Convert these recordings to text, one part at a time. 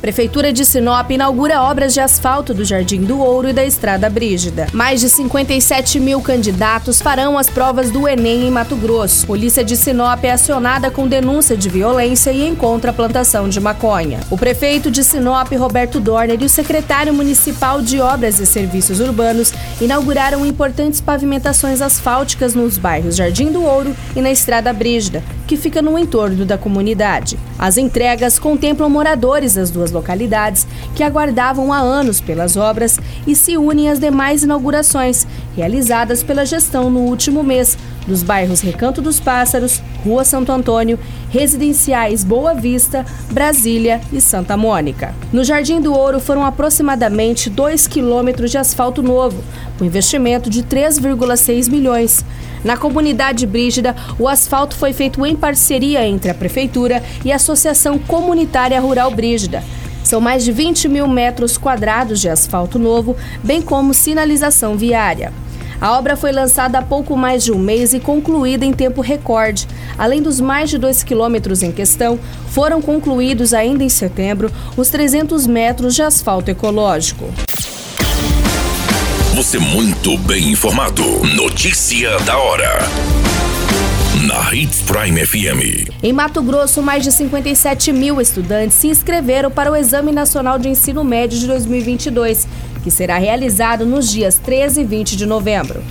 Prefeitura de Sinop inaugura obras de asfalto do Jardim do Ouro e da Estrada Brígida. Mais de 57 mil candidatos farão as provas do Enem em Mato Grosso. Polícia de Sinop é acionada com denúncia de violência e encontra plantação de maconha. O prefeito de Sinop, Roberto Dorner, e o secretário municipal de Obras e Serviços Urbanos inauguraram importantes pavimentações asfálticas nos bairros Jardim do Ouro e na Estrada Brígida, que fica no entorno da comunidade. As entregas contemplam moradores das duas localidades que aguardavam há anos pelas obras e se unem às demais inaugurações realizadas pela gestão no último mês dos bairros Recanto dos Pássaros, Rua Santo Antônio, residenciais Boa Vista, Brasília e Santa Mônica. No Jardim do Ouro foram aproximadamente 2 quilômetros de asfalto novo, com investimento de 3,6 milhões. Na comunidade Brígida, o asfalto foi feito em parceria entre a Prefeitura e a Associação Comunitária Rural Brígida. São mais de 20 mil metros quadrados de asfalto novo, bem como sinalização viária. A obra foi lançada há pouco mais de um mês e concluída em tempo recorde. Além dos mais de 2 quilômetros em questão, foram concluídos ainda em setembro os 300 metros de asfalto ecológico. Você muito bem informado. Notícia da hora. Na Hits Prime FM. Em Mato Grosso, mais de 57 mil estudantes se inscreveram para o Exame Nacional de Ensino Médio de 2022, que será realizado nos dias 13 e 20 de novembro.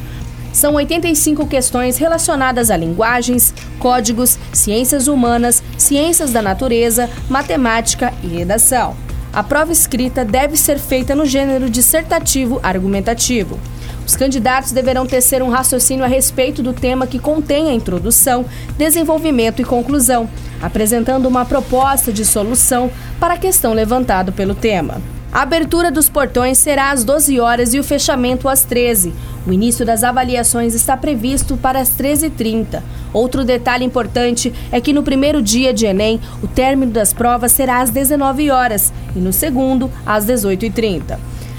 São 85 questões relacionadas a linguagens, códigos, ciências humanas, ciências da natureza, matemática e redação. A prova escrita deve ser feita no gênero dissertativo argumentativo. Os candidatos deverão tecer um raciocínio a respeito do tema que contém a introdução, desenvolvimento e conclusão, apresentando uma proposta de solução para a questão levantada pelo tema. A abertura dos portões será às 12 horas e o fechamento às 13. O início das avaliações está previsto para as 13h30. Outro detalhe importante é que no primeiro dia de Enem, o término das provas será às 19 horas e no segundo, às 18h30.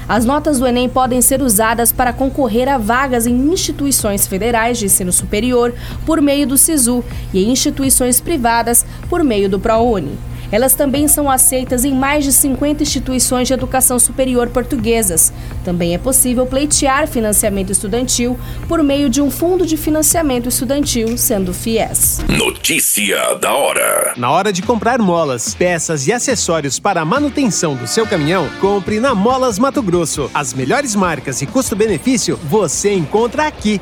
As notas do Enem podem ser usadas para concorrer a vagas em instituições federais de ensino superior por meio do SISU e em instituições privadas por meio do ProUni. Elas também são aceitas em mais de 50 instituições de educação superior portuguesas. Também é possível pleitear financiamento estudantil por meio de um fundo de financiamento estudantil, sendo FIES. Notícia da hora. Na hora de comprar molas, peças e acessórios para a manutenção do seu caminhão, compre na Molas Mato Grosso. As melhores marcas e custo-benefício você encontra aqui.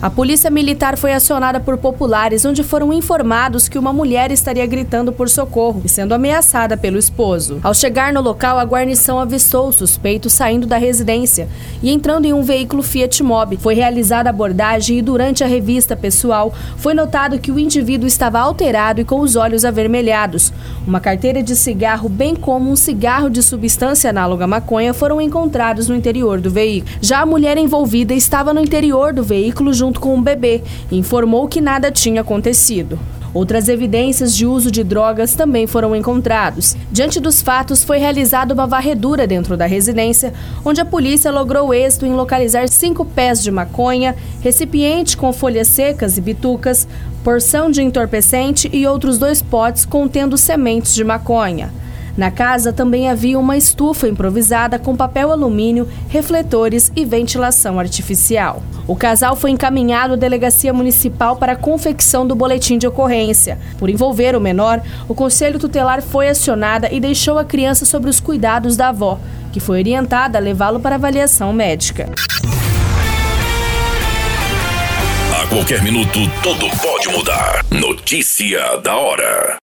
A polícia militar foi acionada por populares, onde foram informados que uma mulher estaria gritando por socorro e sendo ameaçada pelo esposo. Ao chegar no local, a guarnição avistou o suspeito saindo da residência e entrando em um veículo Fiat Mobi. Foi realizada a abordagem e durante a revista pessoal foi notado que o indivíduo estava alterado e com os olhos avermelhados. Uma carteira de cigarro, bem como um cigarro de substância análoga à maconha, foram encontrados no interior do veículo. Já a mulher envolvida estava no interior do veículo junto junto com um bebê e informou que nada tinha acontecido. Outras evidências de uso de drogas também foram encontrados. Diante dos fatos, foi realizada uma varredura dentro da residência, onde a polícia logrou êxito em localizar cinco pés de maconha, recipiente com folhas secas e bitucas, porção de entorpecente e outros dois potes contendo sementes de maconha. Na casa também havia uma estufa improvisada com papel alumínio, refletores e ventilação artificial. O casal foi encaminhado à delegacia municipal para a confecção do boletim de ocorrência. Por envolver o menor, o conselho tutelar foi acionada e deixou a criança sob os cuidados da avó, que foi orientada a levá-lo para avaliação médica. A qualquer minuto, tudo pode mudar. Notícia da hora.